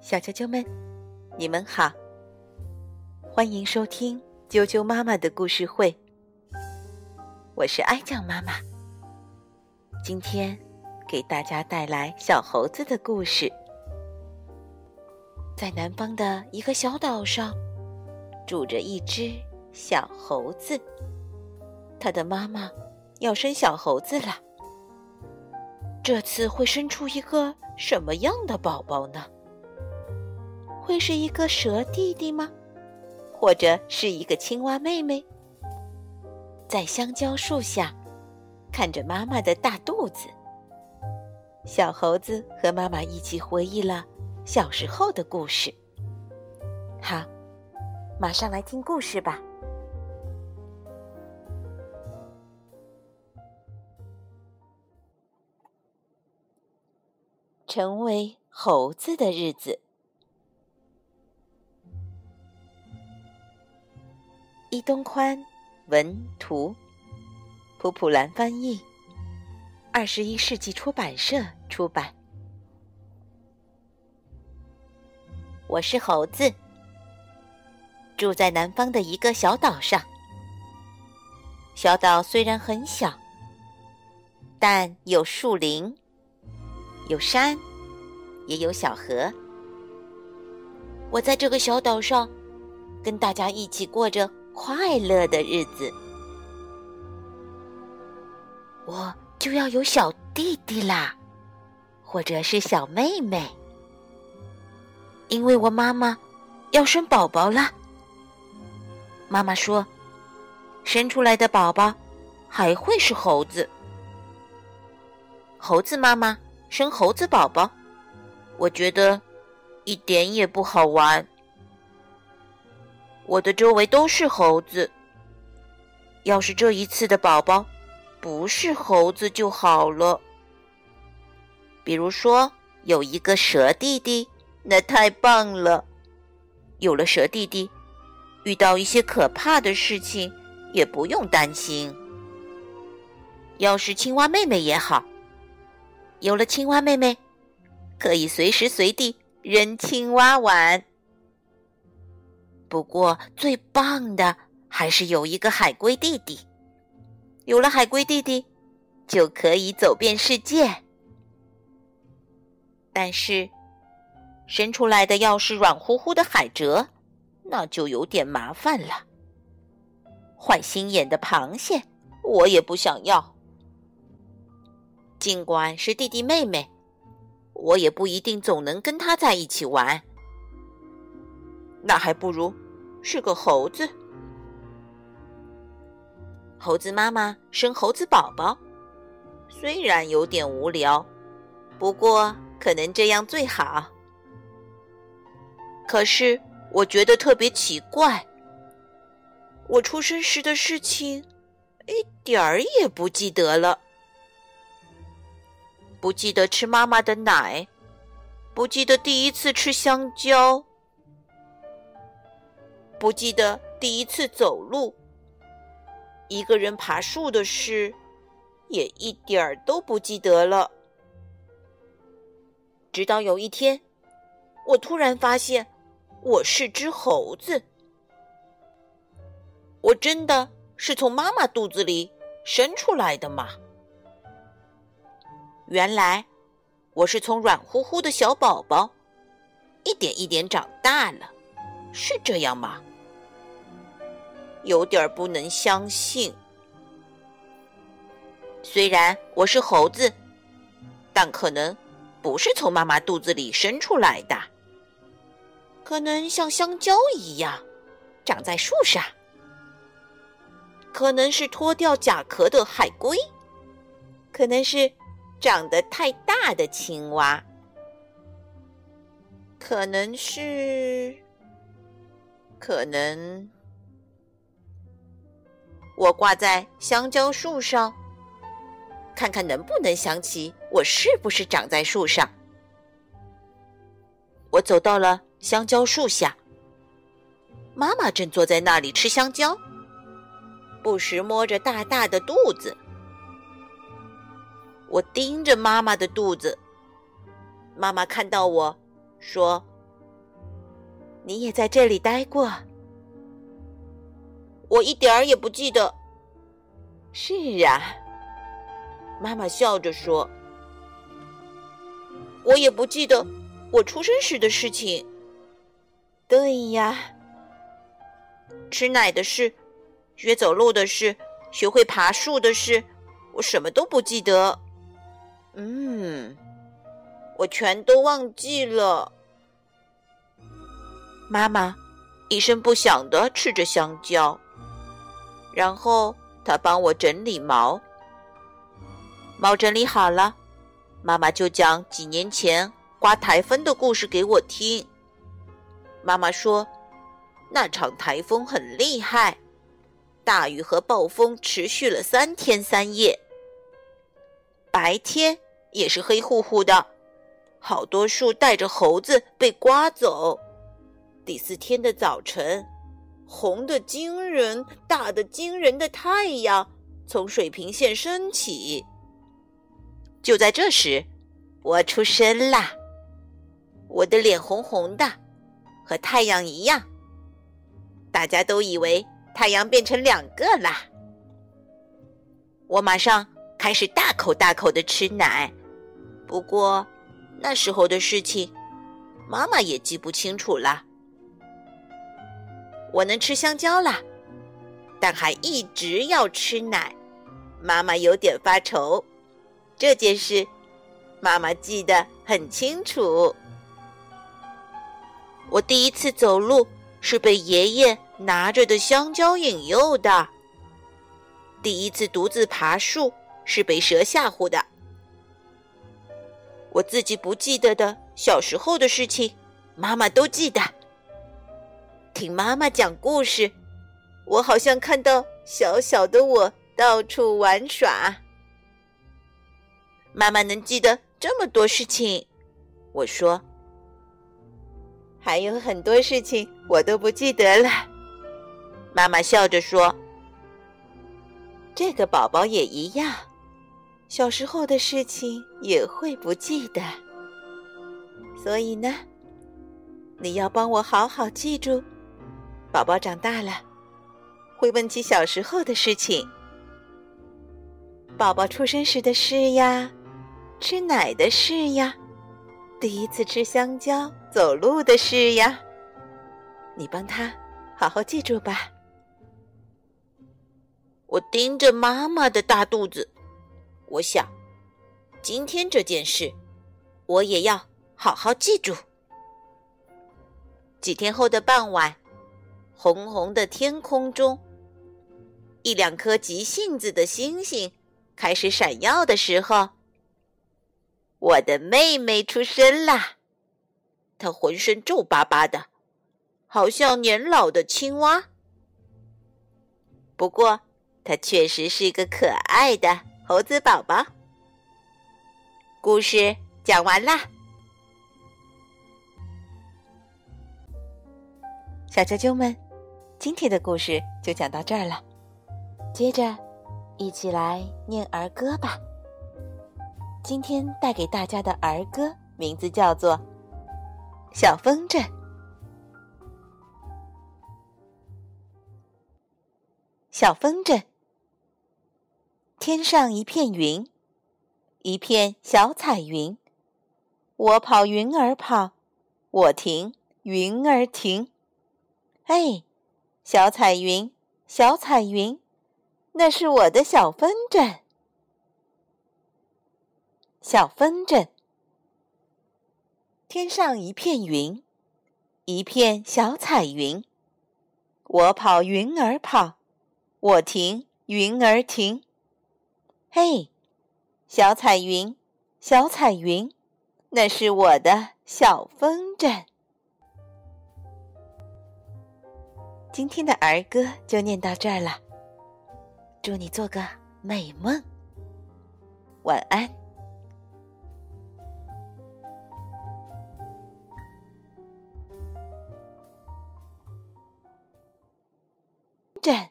小啾啾们，你们好，欢迎收听啾啾妈妈的故事会。我是哀酱妈妈，今天给大家带来小猴子的故事。在南方的一个小岛上，住着一只小猴子，它的妈妈要生小猴子了。这次会生出一个什么样的宝宝呢？会是一个蛇弟弟吗？或者是一个青蛙妹妹？在香蕉树下，看着妈妈的大肚子，小猴子和妈妈一起回忆了小时候的故事。好，马上来听故事吧。成为猴子的日子。伊东宽文图，普普兰翻译，二十一世纪出版社出版。我是猴子，住在南方的一个小岛上。小岛虽然很小，但有树林。有山，也有小河。我在这个小岛上，跟大家一起过着快乐的日子。我就要有小弟弟啦，或者是小妹妹，因为我妈妈要生宝宝了。妈妈说，生出来的宝宝还会是猴子。猴子妈妈。生猴子宝宝，我觉得一点也不好玩。我的周围都是猴子，要是这一次的宝宝不是猴子就好了。比如说有一个蛇弟弟，那太棒了。有了蛇弟弟，遇到一些可怕的事情也不用担心。要是青蛙妹妹也好。有了青蛙妹妹，可以随时随地扔青蛙碗。不过最棒的还是有一个海龟弟弟。有了海龟弟弟，就可以走遍世界。但是，生出来的要是软乎乎的海蜇，那就有点麻烦了。坏心眼的螃蟹，我也不想要。尽管是弟弟妹妹，我也不一定总能跟他在一起玩。那还不如是个猴子。猴子妈妈生猴子宝宝，虽然有点无聊，不过可能这样最好。可是我觉得特别奇怪，我出生时的事情一点儿也不记得了。不记得吃妈妈的奶，不记得第一次吃香蕉，不记得第一次走路，一个人爬树的事，也一点儿都不记得了。直到有一天，我突然发现我是只猴子，我真的是从妈妈肚子里生出来的吗？原来，我是从软乎乎的小宝宝，一点一点长大了，是这样吗？有点不能相信。虽然我是猴子，但可能不是从妈妈肚子里生出来的，可能像香蕉一样长在树上，可能是脱掉甲壳的海龟，可能是。长得太大的青蛙，可能是，可能我挂在香蕉树上，看看能不能想起我是不是长在树上。我走到了香蕉树下，妈妈正坐在那里吃香蕉，不时摸着大大的肚子。我盯着妈妈的肚子，妈妈看到我说：“你也在这里待过。”我一点儿也不记得。是啊，妈妈笑着说：“我也不记得我出生时的事情。”对呀，吃奶的事，学走路的事，学会爬树的事，我什么都不记得。嗯，我全都忘记了。妈妈一声不响的吃着香蕉。然后他帮我整理毛，毛整理好了，妈妈就讲几年前刮台风的故事给我听。妈妈说，那场台风很厉害，大雨和暴风持续了三天三夜，白天也是黑乎乎的，好多树带着猴子被刮走。第四天的早晨。红的惊人、大的惊人的太阳从水平线升起。就在这时，我出生啦！我的脸红红的，和太阳一样。大家都以为太阳变成两个啦。我马上开始大口大口的吃奶。不过那时候的事情，妈妈也记不清楚了。我能吃香蕉了，但还一直要吃奶。妈妈有点发愁，这件事妈妈记得很清楚。我第一次走路是被爷爷拿着的香蕉引诱的。第一次独自爬树是被蛇吓唬的。我自己不记得的小时候的事情，妈妈都记得。听妈妈讲故事，我好像看到小小的我到处玩耍。妈妈能记得这么多事情，我说，还有很多事情我都不记得了。妈妈笑着说：“这个宝宝也一样，小时候的事情也会不记得。所以呢，你要帮我好好记住。”宝宝长大了，会问起小时候的事情，宝宝出生时的事呀，吃奶的事呀，第一次吃香蕉、走路的事呀。你帮他好好记住吧。我盯着妈妈的大肚子，我想，今天这件事，我也要好好记住。几天后的傍晚。红红的天空中，一两颗急性子的星星开始闪耀的时候，我的妹妹出生啦。她浑身皱巴巴的，好像年老的青蛙。不过，她确实是一个可爱的猴子宝宝。故事讲完啦，小啾啾们。今天的故事就讲到这儿了，接着一起来念儿歌吧。今天带给大家的儿歌名字叫做《小风筝》。小风筝，天上一片云，一片小彩云，我跑云儿跑，我停云儿停，哎。小彩云，小彩云，那是我的小风筝。小风筝，天上一片云，一片小彩云。我跑云儿跑，我停云儿停。嘿，小彩云，小彩云，那是我的小风筝。今天的儿歌就念到这儿了，祝你做个美梦，晚安。站。